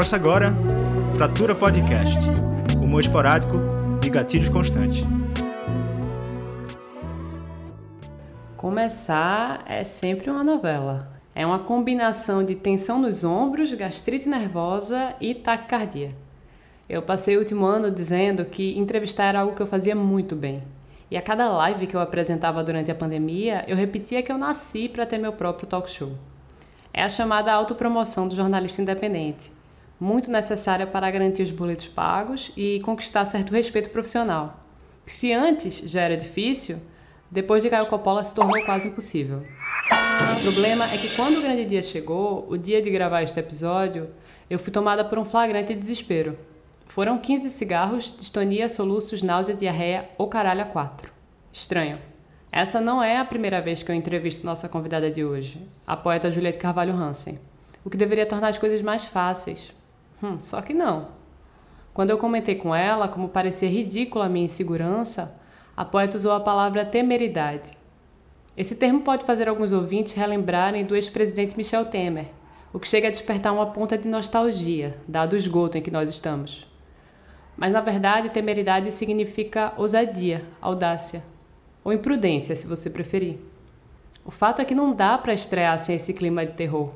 Começa agora Fratura Podcast, humor esporádico e gatilhos constantes. Começar é sempre uma novela. É uma combinação de tensão nos ombros, gastrite nervosa e taquicardia. Eu passei o último ano dizendo que entrevistar era algo que eu fazia muito bem. E a cada live que eu apresentava durante a pandemia, eu repetia que eu nasci para ter meu próprio talk show. É a chamada autopromoção do jornalista independente, muito necessária para garantir os boletos pagos e conquistar certo respeito profissional. Se antes já era difícil, depois de Caio Coppola se tornou quase impossível. O problema é que quando o grande dia chegou, o dia de gravar este episódio, eu fui tomada por um flagrante desespero. Foram 15 cigarros, distonia, soluços, náusea, diarreia ou caralho a quatro. Estranho. Essa não é a primeira vez que eu entrevisto nossa convidada de hoje, a poeta Juliette Carvalho Hansen, o que deveria tornar as coisas mais fáceis. Hum, só que não. Quando eu comentei com ela como parecia ridícula a minha insegurança, a poeta usou a palavra temeridade. Esse termo pode fazer alguns ouvintes relembrarem do ex-presidente Michel Temer, o que chega a despertar uma ponta de nostalgia, dado o esgoto em que nós estamos. Mas na verdade, temeridade significa ousadia, audácia, ou imprudência, se você preferir. O fato é que não dá para estrear sem esse clima de terror.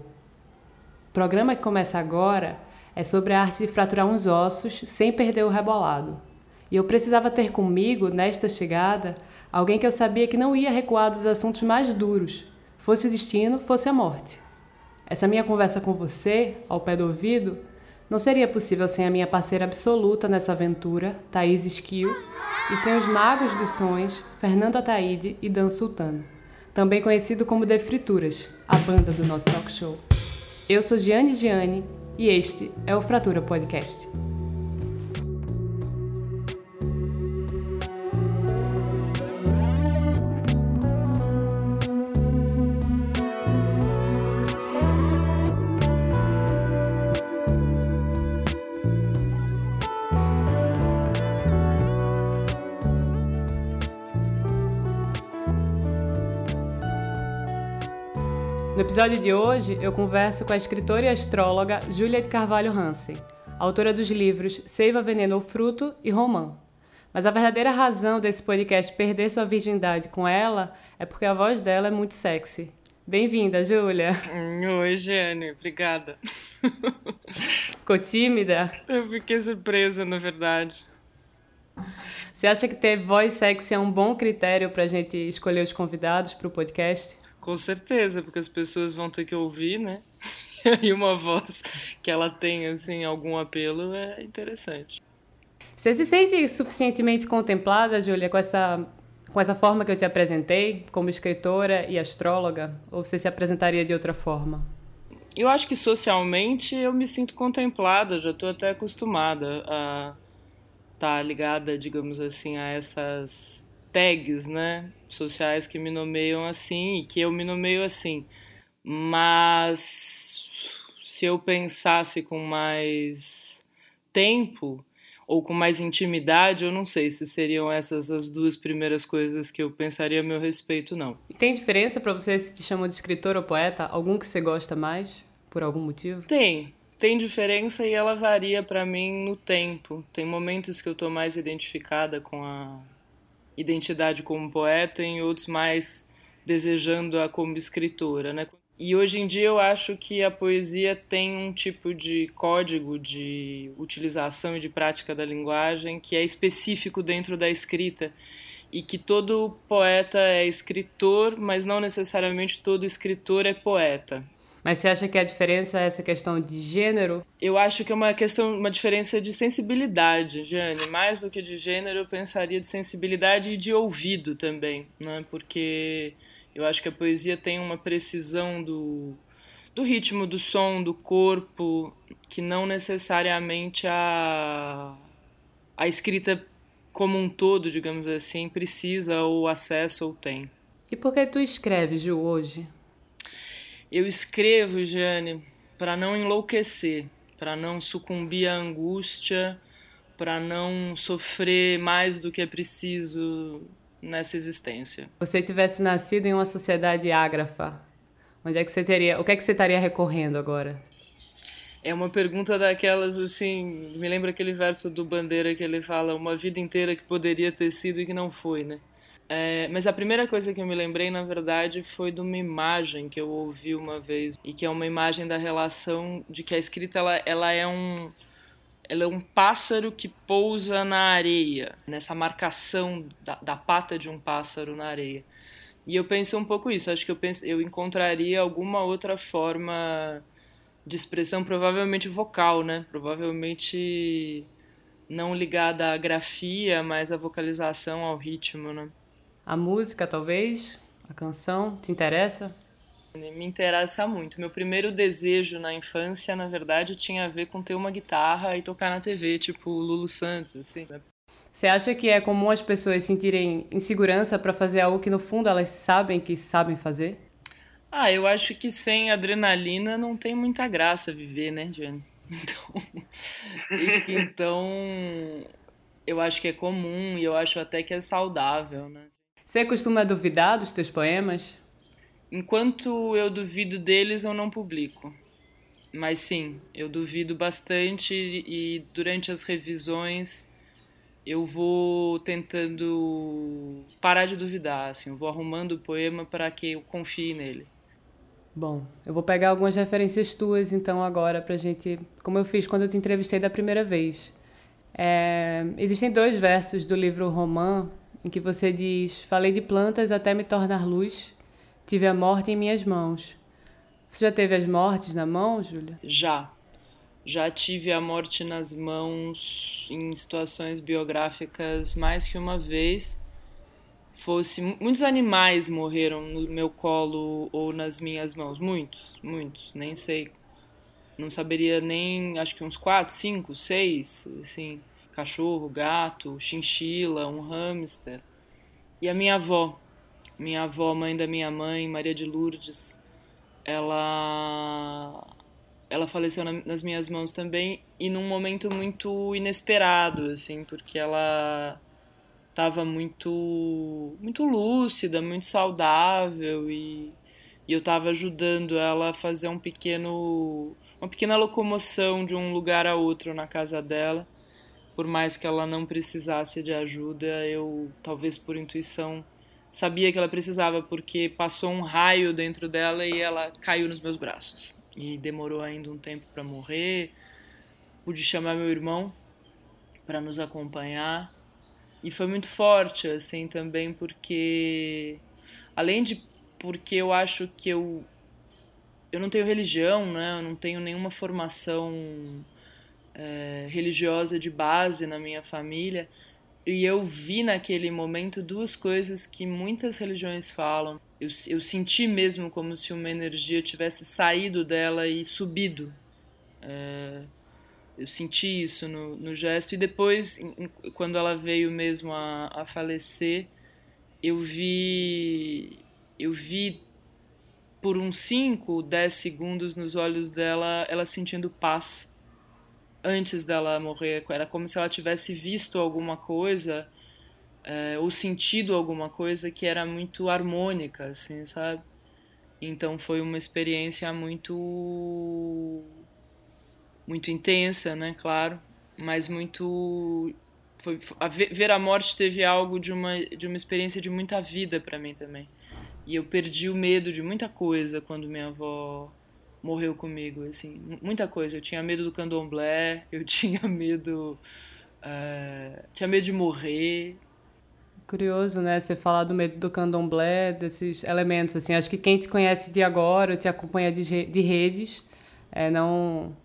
O programa que começa agora é sobre a arte de fraturar uns ossos sem perder o rebolado. E eu precisava ter comigo, nesta chegada, alguém que eu sabia que não ia recuar dos assuntos mais duros, fosse o destino, fosse a morte. Essa minha conversa com você, ao pé do ouvido, não seria possível sem a minha parceira absoluta nessa aventura, Thaís Esquio, e sem os magos dos sons, Fernando Ataíde e Dan Sultano, também conhecido como The Frituras, a banda do nosso talk show. Eu sou Giane Giane e este é o Fratura Podcast. Episódio de hoje, eu converso com a escritora e astróloga Juliette Carvalho Hansen, autora dos livros Seiva, Veneno ou Fruto e Romã. Mas a verdadeira razão desse podcast perder sua virgindade com ela é porque a voz dela é muito sexy. Bem-vinda, Júlia. Hum, oi, Jane, obrigada. Ficou tímida? Eu fiquei surpresa, na verdade. Você acha que ter voz sexy é um bom critério para a gente escolher os convidados para o podcast? Com certeza, porque as pessoas vão ter que ouvir, né? e uma voz que ela tem, assim, algum apelo é interessante. Você se sente suficientemente contemplada, Júlia, com essa, com essa forma que eu te apresentei, como escritora e astróloga? Ou você se apresentaria de outra forma? Eu acho que socialmente eu me sinto contemplada, já estou até acostumada a estar tá ligada, digamos assim, a essas tags, né, sociais que me nomeiam assim e que eu me nomeio assim. Mas se eu pensasse com mais tempo ou com mais intimidade, eu não sei se seriam essas as duas primeiras coisas que eu pensaria a meu respeito, não. E tem diferença para você se te chamam de escritor ou poeta? Algum que você gosta mais, por algum motivo? Tem. Tem diferença e ela varia para mim no tempo. Tem momentos que eu estou mais identificada com a identidade como poeta, em outros mais desejando-a como escritora, né? E hoje em dia eu acho que a poesia tem um tipo de código de utilização e de prática da linguagem que é específico dentro da escrita e que todo poeta é escritor, mas não necessariamente todo escritor é poeta. Mas você acha que a diferença é essa questão de gênero? Eu acho que é uma questão, uma diferença de sensibilidade, Jane. Mais do que de gênero, eu pensaria de sensibilidade e de ouvido também, né? Porque eu acho que a poesia tem uma precisão do, do ritmo, do som, do corpo, que não necessariamente a, a escrita como um todo, digamos assim, precisa ou acessa ou tem. E por que tu escreves, Ju, hoje? Eu escrevo, Jane, para não enlouquecer, para não sucumbir à angústia, para não sofrer mais do que é preciso nessa existência. Se você tivesse nascido em uma sociedade ágrafa, onde é que você teria, o que é que você estaria recorrendo agora? É uma pergunta daquelas assim. Me lembra aquele verso do Bandeira que ele fala: Uma vida inteira que poderia ter sido e que não foi, né? É, mas a primeira coisa que eu me lembrei, na verdade, foi de uma imagem que eu ouvi uma vez e que é uma imagem da relação de que a escrita ela, ela é um ela é um pássaro que pousa na areia, nessa marcação da, da pata de um pássaro na areia. E eu pensei um pouco isso. Acho que eu pense, eu encontraria alguma outra forma de expressão, provavelmente vocal, né? Provavelmente não ligada à grafia, mas à vocalização, ao ritmo, né? A música, talvez? A canção? Te interessa? Me interessa muito. Meu primeiro desejo na infância, na verdade, tinha a ver com ter uma guitarra e tocar na TV, tipo Lulu Santos, assim. Né? Você acha que é comum as pessoas sentirem insegurança para fazer algo que no fundo elas sabem que sabem fazer? Ah, eu acho que sem adrenalina não tem muita graça viver, né, Jane? Então, então, eu acho que é comum e eu acho até que é saudável, né? Você costuma duvidar dos teus poemas? Enquanto eu duvido deles, eu não publico. Mas sim, eu duvido bastante e durante as revisões eu vou tentando parar de duvidar, assim, eu vou arrumando o poema para que eu confie nele. Bom, eu vou pegar algumas referências tuas então agora pra gente, como eu fiz quando eu te entrevistei da primeira vez. É, existem dois versos do livro Romã em que você diz: Falei de plantas até me tornar luz, tive a morte em minhas mãos. Você já teve as mortes na mão, Júlia? Já. Já tive a morte nas mãos em situações biográficas mais que uma vez fosse muitos animais morreram no meu colo ou nas minhas mãos, muitos, muitos, nem sei, não saberia nem, acho que uns quatro, cinco, seis, assim, cachorro, gato, chinchila, um hamster. E a minha avó, minha avó, mãe da minha mãe, Maria de Lourdes, ela ela faleceu nas minhas mãos também e num momento muito inesperado, assim, porque ela estava muito muito lúcida, muito saudável e, e eu estava ajudando ela a fazer um pequeno uma pequena locomoção de um lugar a outro na casa dela. Por mais que ela não precisasse de ajuda, eu talvez por intuição sabia que ela precisava porque passou um raio dentro dela e ela caiu nos meus braços. E demorou ainda um tempo para morrer. Pude chamar meu irmão para nos acompanhar e foi muito forte, assim, também porque. Além de porque eu acho que eu. Eu não tenho religião, né? Eu não tenho nenhuma formação é, religiosa de base na minha família. E eu vi naquele momento duas coisas que muitas religiões falam. Eu, eu senti mesmo como se uma energia tivesse saído dela e subido. É, eu senti isso no, no gesto. E depois, quando ela veio mesmo a, a falecer, eu vi. Eu vi por uns 5, 10 segundos nos olhos dela, ela sentindo paz antes dela morrer. Era como se ela tivesse visto alguma coisa é, ou sentido alguma coisa que era muito harmônica, assim, sabe? Então foi uma experiência muito muito intensa, né, claro, mas muito foi, a ver a morte teve algo de uma de uma experiência de muita vida para mim também. E eu perdi o medo de muita coisa quando minha avó morreu comigo, assim, muita coisa. Eu tinha medo do candomblé, eu tinha medo uh, tinha medo de morrer. Curioso, né? Você falar do medo do candomblé, desses elementos, assim. Acho que quem te conhece de agora, te acompanha de, de redes, é, não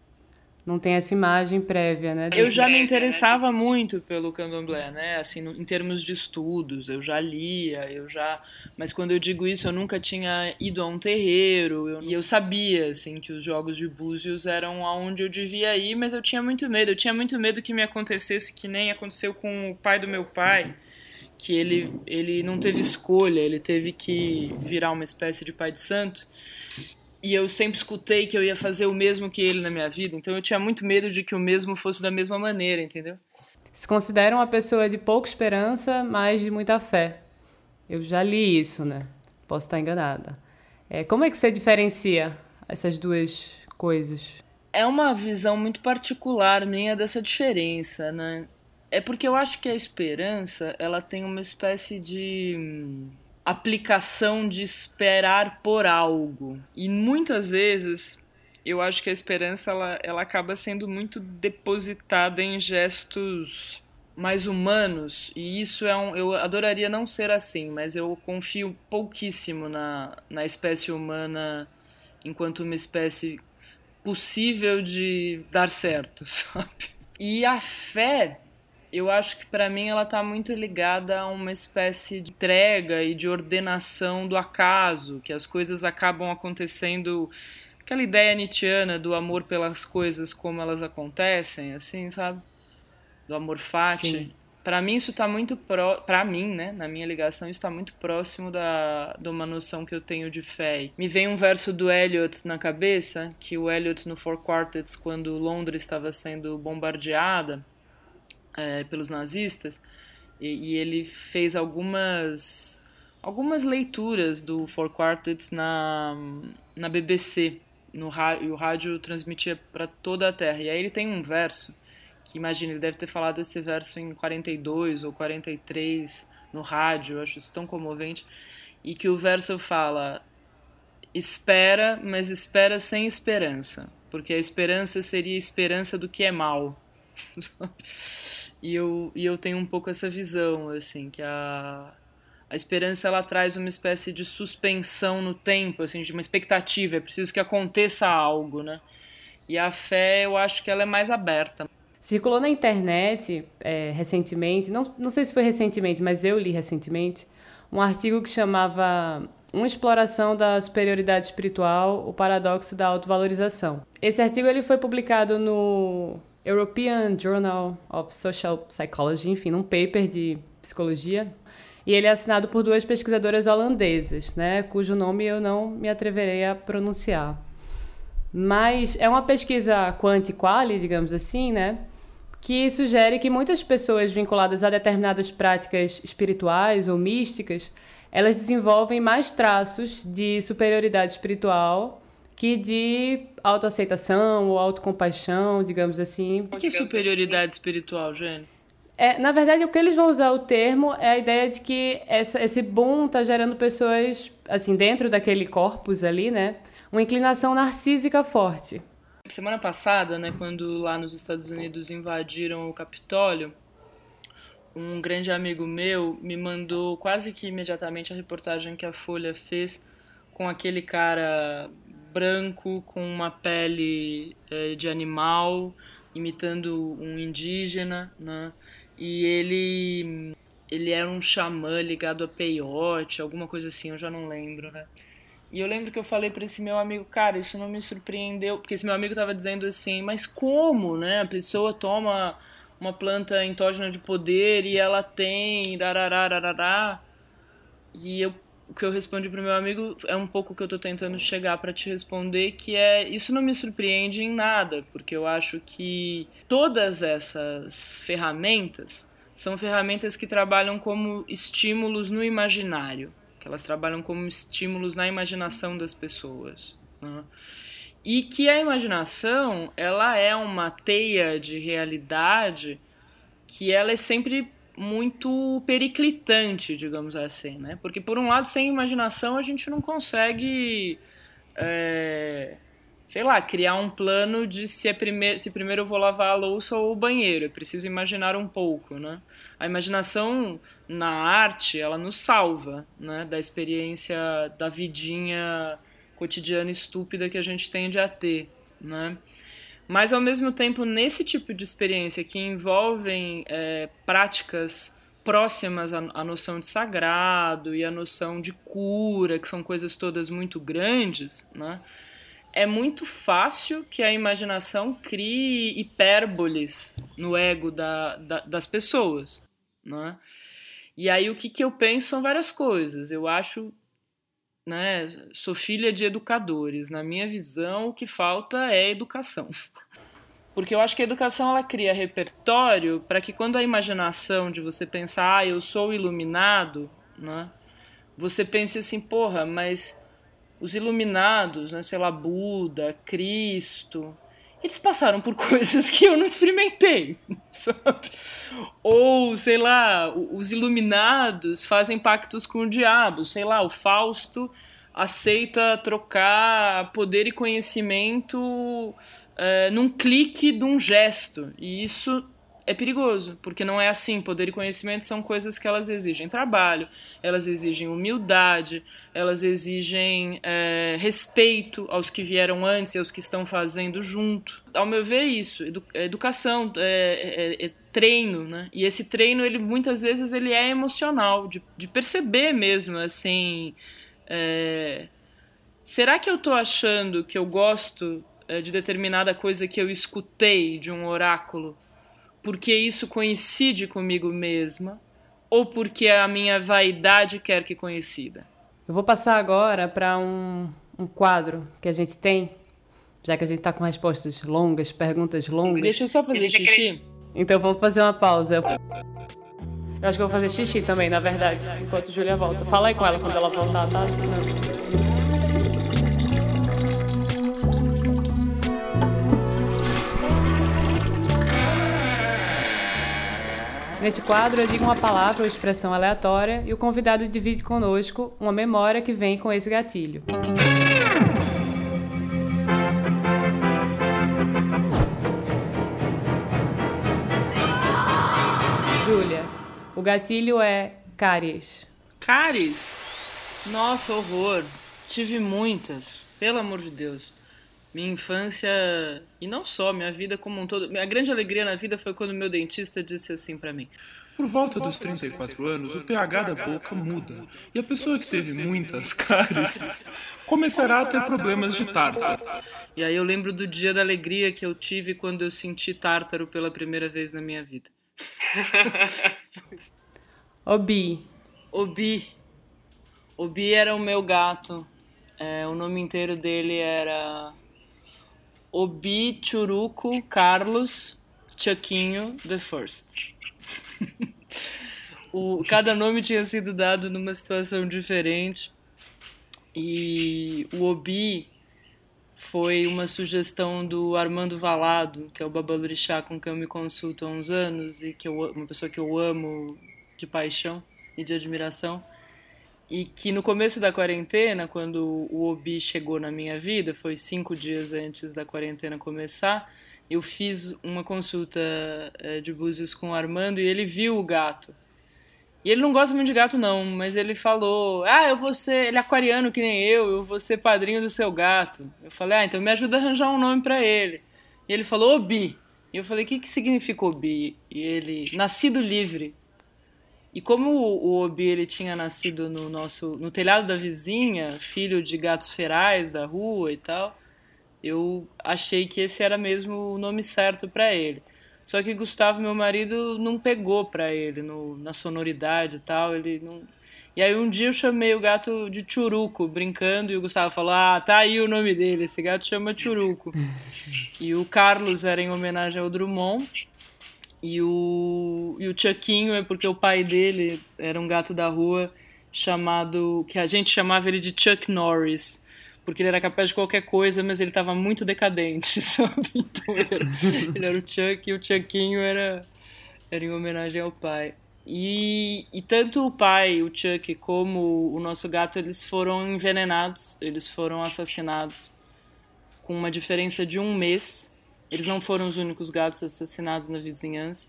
não tem essa imagem prévia, né? Eu já me interessava muito pelo candomblé, né? Assim, em termos de estudos, eu já lia, eu já. Mas quando eu digo isso, eu nunca tinha ido a um terreiro eu... e eu sabia, assim, que os jogos de búzios eram aonde eu devia ir, mas eu tinha muito medo. Eu tinha muito medo que me acontecesse que nem aconteceu com o pai do meu pai, que ele ele não teve escolha, ele teve que virar uma espécie de pai de santo e eu sempre escutei que eu ia fazer o mesmo que ele na minha vida, então eu tinha muito medo de que o mesmo fosse da mesma maneira, entendeu? Se considera uma pessoa de pouca esperança, mas de muita fé. Eu já li isso, né? Posso estar enganada. É, como é que você diferencia essas duas coisas? é uma visão muito particular minha dessa diferença, né? É porque eu acho que a esperança, ela tem uma espécie de hum, aplicação de esperar por algo. E muitas vezes eu acho que a esperança ela, ela acaba sendo muito depositada em gestos mais humanos e isso é um eu adoraria não ser assim mas eu confio pouquíssimo na, na espécie humana enquanto uma espécie possível de dar certo sabe e a fé eu acho que para mim ela está muito ligada a uma espécie de entrega e de ordenação do acaso que as coisas acabam acontecendo aquela ideia nietzschiana do amor pelas coisas como elas acontecem assim sabe do amor fati. Para mim isso está muito pro... para mim, né, na minha ligação isso está muito próximo da de uma noção que eu tenho de fé. Me vem um verso do Eliot na cabeça, que o Eliot no Four Quartets quando Londres estava sendo bombardeada é, pelos nazistas, e, e, ele fez algumas algumas leituras do Four Quartets na na BBC, no rádio, o rádio transmitia para toda a Terra. E aí ele tem um verso que imagina, ele deve ter falado esse verso em 42 ou 43 no rádio, eu acho isso tão comovente, e que o verso fala: espera, mas espera sem esperança, porque a esperança seria a esperança do que é mal. e eu, e eu tenho um pouco essa visão, assim, que a, a esperança ela traz uma espécie de suspensão no tempo, assim, de uma expectativa, é preciso que aconteça algo, né? E a fé, eu acho que ela é mais aberta. Circulou na internet é, recentemente, não, não sei se foi recentemente, mas eu li recentemente, um artigo que chamava Uma exploração da superioridade espiritual, o paradoxo da autovalorização. Esse artigo ele foi publicado no European Journal of Social Psychology, enfim, num paper de psicologia. E ele é assinado por duas pesquisadoras holandesas, né, cujo nome eu não me atreverei a pronunciar. Mas é uma pesquisa quanti-quali, digamos assim, né? Que sugere que muitas pessoas vinculadas a determinadas práticas espirituais ou místicas, elas desenvolvem mais traços de superioridade espiritual que de autoaceitação ou autocompaixão, digamos assim. O que é superioridade espiritual, Jane? É, na verdade, o que eles vão usar o termo é a ideia de que essa, esse boom está gerando pessoas, assim, dentro daquele corpus ali, né? uma inclinação narcísica forte. Semana passada, né, quando lá nos Estados Unidos invadiram o Capitólio, um grande amigo meu me mandou quase que imediatamente a reportagem que a Folha fez com aquele cara branco com uma pele é, de animal imitando um indígena, né? E ele ele era um xamã ligado a peiote, alguma coisa assim, eu já não lembro, né? E eu lembro que eu falei para esse meu amigo, cara, isso não me surpreendeu, porque esse meu amigo tava dizendo assim, mas como, né? A pessoa toma uma planta entógena de poder e ela tem dararararará. E eu, o que eu respondi pro meu amigo é um pouco o que eu tô tentando chegar para te responder, que é isso não me surpreende em nada, porque eu acho que todas essas ferramentas são ferramentas que trabalham como estímulos no imaginário que elas trabalham como estímulos na imaginação das pessoas. Né? E que a imaginação ela é uma teia de realidade que ela é sempre muito periclitante, digamos assim, né? Porque por um lado, sem imaginação a gente não consegue, é, sei lá, criar um plano de se é primeiro, se primeiro eu vou lavar a louça ou o banheiro. É preciso imaginar um pouco, né? a imaginação na arte, ela nos salva, né, da experiência da vidinha cotidiana estúpida que a gente tende a ter, né? Mas ao mesmo tempo, nesse tipo de experiência que envolvem é, práticas próximas à, à noção de sagrado e à noção de cura, que são coisas todas muito grandes, né? é muito fácil que a imaginação crie hipérboles no ego da, da, das pessoas né? E aí o que, que eu penso são várias coisas. Eu acho, né, sou filha de educadores. Na minha visão, o que falta é educação. Porque eu acho que a educação ela cria repertório para que quando a imaginação de você pensar, ah, eu sou iluminado, né? Você pense assim, porra, mas os iluminados, né, sei lá, Buda, Cristo, eles passaram por coisas que eu não experimentei, sabe? Ou, sei lá, os iluminados fazem pactos com o diabo, sei lá, o Fausto aceita trocar poder e conhecimento é, num clique de um gesto, e isso é perigoso, porque não é assim. Poder e conhecimento são coisas que elas exigem trabalho, elas exigem humildade, elas exigem é, respeito aos que vieram antes e aos que estão fazendo junto. Ao meu ver, é isso, edu é educação, é, é, é, treino, né? E esse treino, ele muitas vezes ele é emocional, de, de perceber mesmo, assim, é, será que eu estou achando que eu gosto de determinada coisa que eu escutei de um oráculo porque isso coincide comigo mesma ou porque a minha vaidade quer que coincida? Eu vou passar agora para um, um quadro que a gente tem, já que a gente está com respostas longas, perguntas longas. Deixa eu só fazer xixi. Então vamos fazer uma pausa. Eu acho que eu vou fazer xixi também, na verdade, enquanto Júlia volta. Fala aí com ela quando ela voltar, tá? Não. Neste quadro, eu digo uma palavra ou expressão aleatória e o convidado divide conosco uma memória que vem com esse gatilho. Júlia, o gatilho é cáries. Cáries? Nossa, horror. Tive muitas, pelo amor de Deus. Minha infância, e não só, minha vida como um todo. Minha grande alegria na vida foi quando meu dentista disse assim para mim: Por volta dos 34 anos, o pH da boca muda. E a pessoa que teve muitas cáries começará a ter problemas de tártaro. E aí eu lembro do dia da alegria que eu tive quando eu senti tártaro pela primeira vez na minha vida. Obi. Obi. Obi era o meu gato. É, o nome inteiro dele era Obi Churuco Carlos Chuquinho the First. o, cada nome tinha sido dado numa situação diferente. E o Obi foi uma sugestão do Armando Valado, que é o babalorixá com quem eu me consulto há uns anos e que eu, uma pessoa que eu amo de paixão e de admiração. E que no começo da quarentena, quando o Obi chegou na minha vida, foi cinco dias antes da quarentena começar, eu fiz uma consulta é, de búzios com o Armando e ele viu o gato. E ele não gosta muito de gato, não, mas ele falou: Ah, eu vou ser. Ele é aquariano que nem eu, eu vou ser padrinho do seu gato. Eu falei: Ah, então me ajuda a arranjar um nome para ele. E ele falou: Obi. E eu falei: O que, que significa Obi? E ele: Nascido livre. E como o Obi ele tinha nascido no nosso no telhado da vizinha, filho de gatos ferais da rua e tal, eu achei que esse era mesmo o nome certo para ele. Só que Gustavo, meu marido, não pegou para ele no, na sonoridade e tal, ele não e aí um dia eu chamei o gato de Churuco, brincando, e o Gustavo falou: Ah, tá aí o nome dele, esse gato chama Churuco. e o Carlos era em homenagem ao Drummond, e o, e o Chuckinho é porque o pai dele era um gato da rua chamado. que a gente chamava ele de Chuck Norris. Porque ele era capaz de qualquer coisa, mas ele estava muito decadente, sabe? Então ele era, ele era, o Chuck e o Chuckinho era, era em homenagem ao pai. E, e tanto o pai, o Chuck, como o nosso gato, eles foram envenenados, eles foram assassinados com uma diferença de um mês eles não foram os únicos gatos assassinados na vizinhança.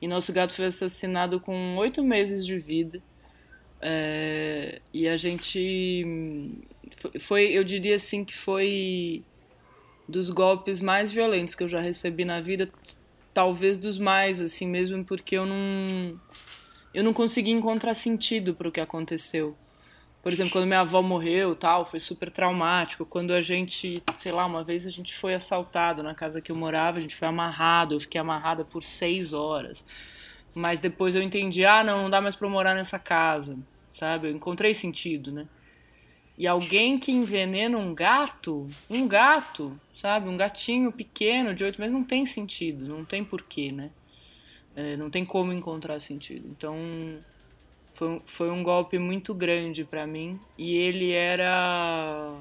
E nosso gato foi assassinado com oito meses de vida. É, e a gente. Foi, eu diria assim que foi dos golpes mais violentos que eu já recebi na vida, talvez dos mais, assim mesmo, porque eu não. Eu não consegui encontrar sentido para o que aconteceu. Por exemplo, quando minha avó morreu, tal, foi super traumático. Quando a gente, sei lá, uma vez a gente foi assaltado na casa que eu morava, a gente foi amarrado, eu fiquei amarrada por seis horas. Mas depois eu entendi, ah, não, não dá mais para morar nessa casa, sabe? Eu encontrei sentido, né? E alguém que envenena um gato, um gato, sabe? Um gatinho pequeno de oito meses não tem sentido, não tem porquê, né? É, não tem como encontrar sentido. Então, foi, foi um golpe muito grande para mim e ele era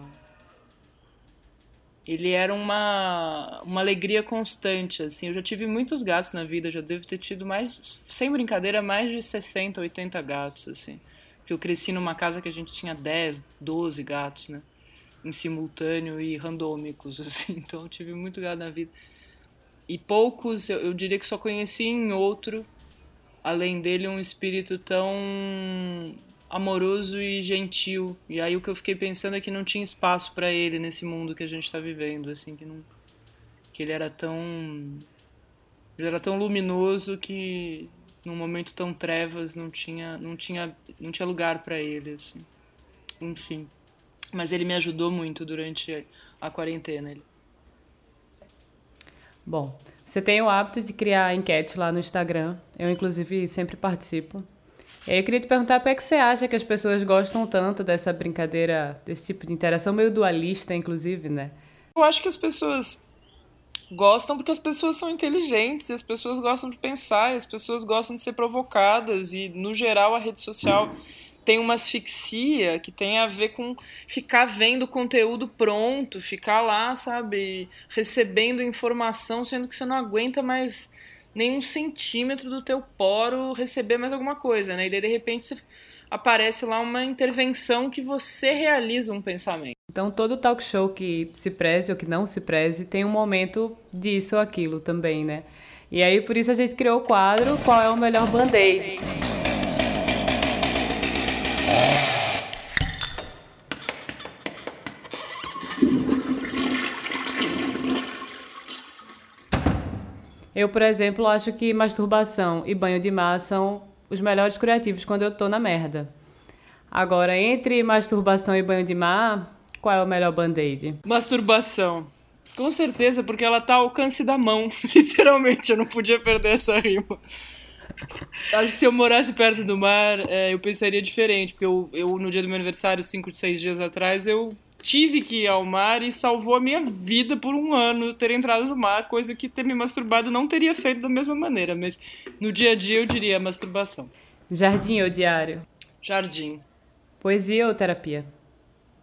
ele era uma, uma alegria constante, assim. Eu já tive muitos gatos na vida, já devo ter tido mais, sem brincadeira, mais de 60, 80 gatos, assim. Porque eu cresci numa casa que a gente tinha 10, 12 gatos, né? Em simultâneo e randômicos, assim. Então eu tive muito gato na vida. E poucos, eu, eu diria que só conheci em outro, além dele, um espírito tão amoroso e gentil. E aí o que eu fiquei pensando é que não tinha espaço para ele nesse mundo que a gente está vivendo, assim, que não que ele era tão ele era tão luminoso que num momento tão trevas não tinha não tinha não tinha lugar para ele, assim. Enfim. Mas ele me ajudou muito durante a quarentena. Ele. Bom, você tem o hábito de criar enquete lá no Instagram. Eu, inclusive, sempre participo. Eu queria te perguntar por que, é que você acha que as pessoas gostam tanto dessa brincadeira, desse tipo de interação, meio dualista, inclusive, né? Eu acho que as pessoas gostam porque as pessoas são inteligentes, e as pessoas gostam de pensar, e as pessoas gostam de ser provocadas, e no geral a rede social tem uma asfixia que tem a ver com ficar vendo conteúdo pronto, ficar lá, sabe, recebendo informação, sendo que você não aguenta mais nenhum centímetro do teu poro receber mais alguma coisa, né? E daí, de repente, aparece lá uma intervenção que você realiza um pensamento. Então, todo talk show que se preze ou que não se preze tem um momento disso ou aquilo também, né? E aí, por isso, a gente criou o quadro Qual é o Melhor Band-Aid? Eu, por exemplo, acho que masturbação e banho de mar são os melhores curativos quando eu tô na merda. Agora, entre masturbação e banho de mar, qual é o melhor band-aid? Masturbação. Com certeza, porque ela tá ao alcance da mão. Literalmente, eu não podia perder essa rima. Acho que se eu morasse perto do mar, é, eu pensaria diferente. Porque eu, eu, no dia do meu aniversário, cinco, seis dias atrás, eu tive que ir ao mar e salvou a minha vida por um ano ter entrado no mar, coisa que ter me masturbado não teria feito da mesma maneira, mas no dia a dia eu diria masturbação. Jardim ou diário? Jardim. Poesia ou terapia?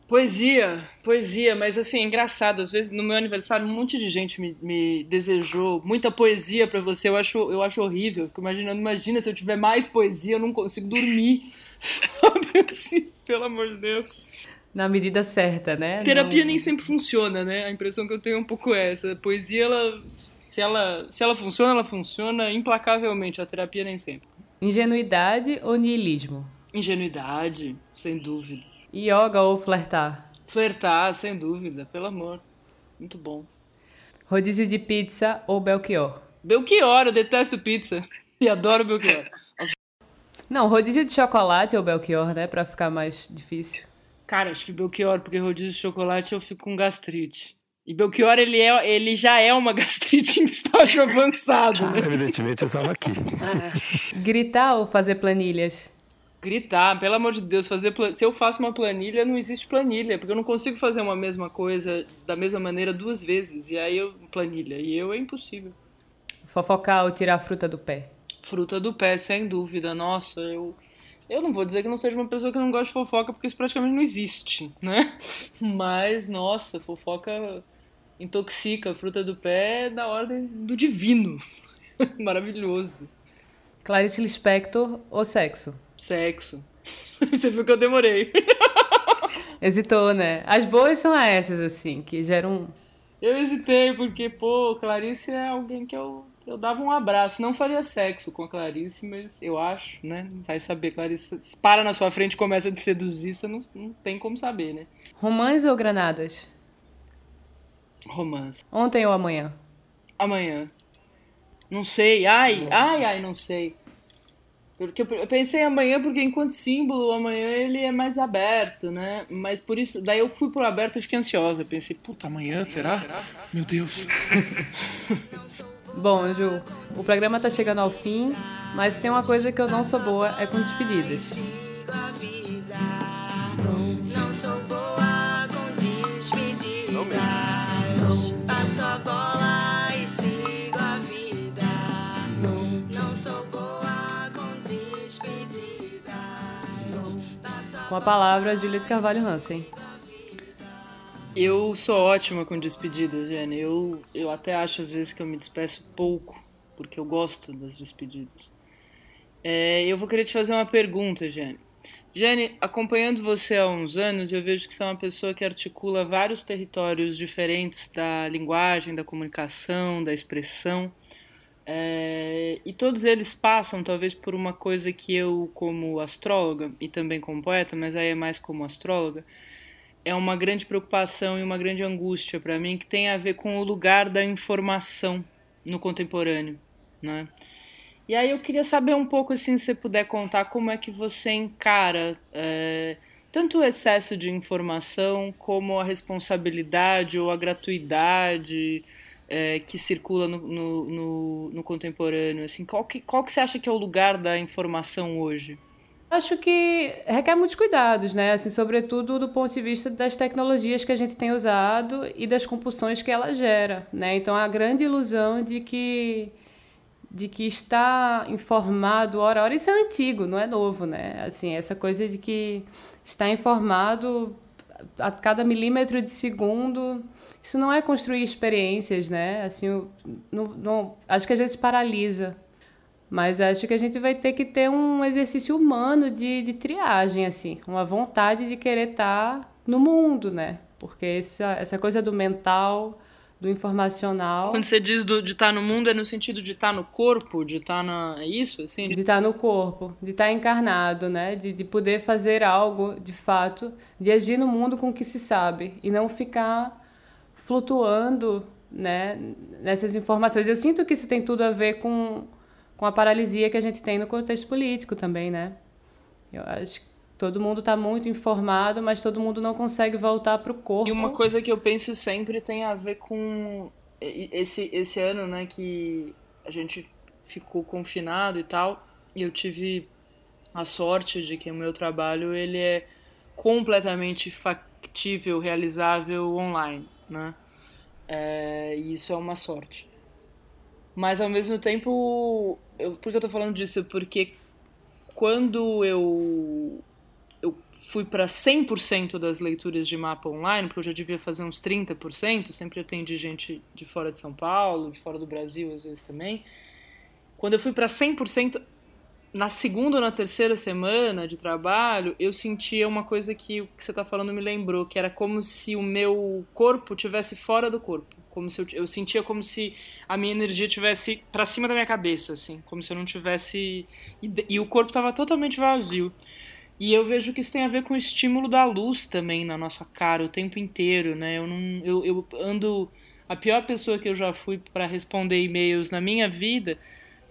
Poesia, poesia, mas assim, é engraçado, às vezes no meu aniversário um monte de gente me, me desejou muita poesia para você, eu acho, eu acho horrível, imagina, imagina se eu tiver mais poesia, eu não consigo dormir, sabe assim, pelo amor de Deus na medida certa, né? Terapia Não... nem sempre funciona, né? A impressão que eu tenho é um pouco essa. A poesia, ela, se ela, se ela funciona, ela funciona implacavelmente. A terapia nem sempre. Ingenuidade ou niilismo? Ingenuidade, sem dúvida. Yoga ou flertar? Flertar, sem dúvida, pelo amor. Muito bom. Rodízio de pizza ou Belchior? Belchior, eu detesto pizza. E adoro Belchior. Não, rodízio de chocolate ou Belchior, né? Pra ficar mais difícil. Cara, acho que Belchior, porque rodízio de chocolate eu fico com gastrite. E Belchior, ele, é, ele já é uma gastrite em estágio avançado. Né? Evidentemente, eu estava aqui. Gritar ou fazer planilhas? Gritar, pelo amor de Deus, fazer plan... se eu faço uma planilha, não existe planilha, porque eu não consigo fazer uma mesma coisa da mesma maneira duas vezes. E aí eu planilha, e eu é impossível. Fofocar ou tirar a fruta do pé? Fruta do pé, sem dúvida. Nossa, eu eu não vou dizer que não seja uma pessoa que não gosta de fofoca, porque isso praticamente não existe, né? Mas, nossa, fofoca intoxica, fruta do pé é da ordem do divino. Maravilhoso. Clarice Lispector ou sexo? Sexo. Você viu que eu demorei. Hesitou, né? As boas são essas, assim, que geram. Eu hesitei, porque, pô, Clarice é alguém que eu eu dava um abraço. Não faria sexo com a Clarice, mas eu acho, né? Vai saber. Clarice para na sua frente e começa a te seduzir, você não, não tem como saber, né? Romance ou granadas? Romance. Ontem ou amanhã? Amanhã. Não sei. Ai, ai, ai, não sei. Porque eu pensei amanhã porque enquanto símbolo amanhã ele é mais aberto, né? Mas por isso, daí eu fui pro aberto e fiquei ansiosa. Pensei, puta, amanhã, será? será? Meu Deus. Bom, Ju, o programa tá chegando ao fim, mas tem uma coisa que eu não sou boa, é com despedidas. Não sou boa com despedidas. Passo a bola e sigo a vida. Não sou boa com despedidas. Com a palavra, Julieta Carvalho Hansen. Eu sou ótima com despedidas, Jenny. Eu, eu até acho às vezes que eu me despeço pouco, porque eu gosto das despedidas. É, eu vou querer te fazer uma pergunta, Jenny. Jenny, acompanhando você há uns anos, eu vejo que você é uma pessoa que articula vários territórios diferentes da linguagem, da comunicação, da expressão. É, e todos eles passam, talvez, por uma coisa que eu, como astróloga e também como poeta, mas aí é mais como astróloga, é uma grande preocupação e uma grande angústia para mim que tem a ver com o lugar da informação no contemporâneo, né? E aí eu queria saber um pouco, assim, se você puder contar como é que você encara é, tanto o excesso de informação como a responsabilidade ou a gratuidade é, que circula no, no, no, no, contemporâneo. Assim, qual que, qual que você acha que é o lugar da informação hoje? Acho que requer muitos cuidados, né? Assim, sobretudo do ponto de vista das tecnologias que a gente tem usado e das compulsões que ela gera, né? Então a grande ilusão de que de que está informado hora a hora, isso é antigo, não é novo, né? Assim, essa coisa de que está informado a cada milímetro de segundo, isso não é construir experiências, né? Assim, não, não, acho que às vezes paralisa, mas acho que a gente vai ter que ter um exercício humano de, de triagem, assim, uma vontade de querer estar no mundo, né? Porque essa, essa coisa do mental do informacional. Quando você diz do, de estar tá no mundo, é no sentido de estar tá no corpo, de estar tá na. É isso? Assim? De estar tá no corpo, de estar encarnado, né? De, de poder fazer algo de fato, de agir no mundo com o que se sabe e não ficar flutuando né, nessas informações. Eu sinto que isso tem tudo a ver com, com a paralisia que a gente tem no contexto político também, né? Eu acho que Todo mundo está muito informado, mas todo mundo não consegue voltar para o corpo. E uma coisa que eu penso sempre tem a ver com esse, esse ano, né, que a gente ficou confinado e tal, e eu tive a sorte de que o meu trabalho ele é completamente factível, realizável online, né? É, e isso é uma sorte. Mas ao mesmo tempo, eu, por que eu tô falando disso? Porque quando eu fui para 100% das leituras de mapa online, porque eu já devia fazer uns 30%, sempre atendi gente de fora de São Paulo, de fora do Brasil às vezes também. Quando eu fui para 100%, na segunda ou na terceira semana de trabalho, eu sentia uma coisa que o que você está falando me lembrou, que era como se o meu corpo tivesse fora do corpo, como se eu, eu sentia como se a minha energia tivesse para cima da minha cabeça, assim, como se eu não tivesse e, e o corpo estava totalmente vazio. E eu vejo que isso tem a ver com o estímulo da luz também na nossa cara o tempo inteiro, né? Eu não eu, eu ando a pior pessoa que eu já fui para responder e-mails na minha vida,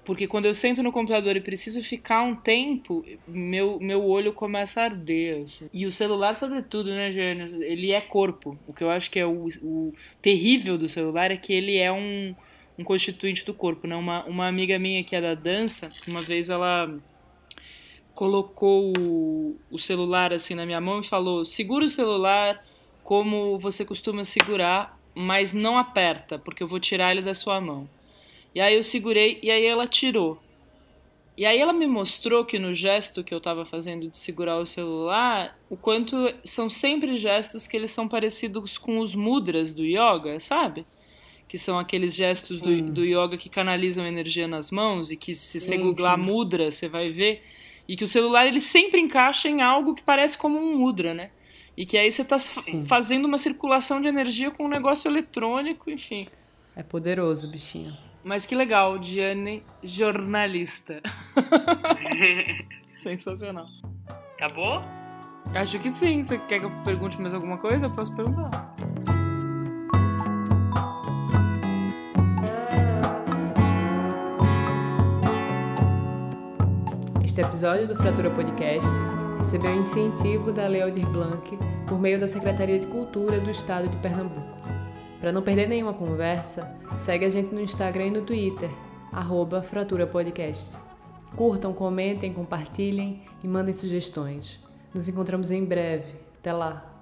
porque quando eu sento no computador e preciso ficar um tempo, meu, meu olho começa a arder. Assim. E o celular, sobretudo, né, Jânio? Ele é corpo. O que eu acho que é o, o terrível do celular é que ele é um, um constituinte do corpo, né? Uma, uma amiga minha que é da dança, uma vez ela colocou o celular assim na minha mão e falou: segura o celular como você costuma segurar, mas não aperta, porque eu vou tirar ele da sua mão. E aí eu segurei e aí ela tirou. E aí ela me mostrou que no gesto que eu estava fazendo de segurar o celular, o quanto são sempre gestos que eles são parecidos com os mudras do yoga, sabe? Que são aqueles gestos do, do, yoga que canalizam energia nas mãos e que se sim, você googlar sim. mudra, você vai ver e que o celular ele sempre encaixa em algo que parece como um mudra, né? E que aí você está fazendo uma circulação de energia com um negócio eletrônico, enfim. É poderoso, bichinho. Mas que legal, Diane, jornalista. Sensacional. Acabou? Acho que sim. Você quer que eu pergunte mais alguma coisa? Eu posso perguntar. Este episódio do Fratura Podcast recebeu incentivo da Lei Aldir Blanc por meio da Secretaria de Cultura do Estado de Pernambuco. Para não perder nenhuma conversa, segue a gente no Instagram e no Twitter, arroba Fratura Podcast. Curtam, comentem, compartilhem e mandem sugestões. Nos encontramos em breve. Até lá!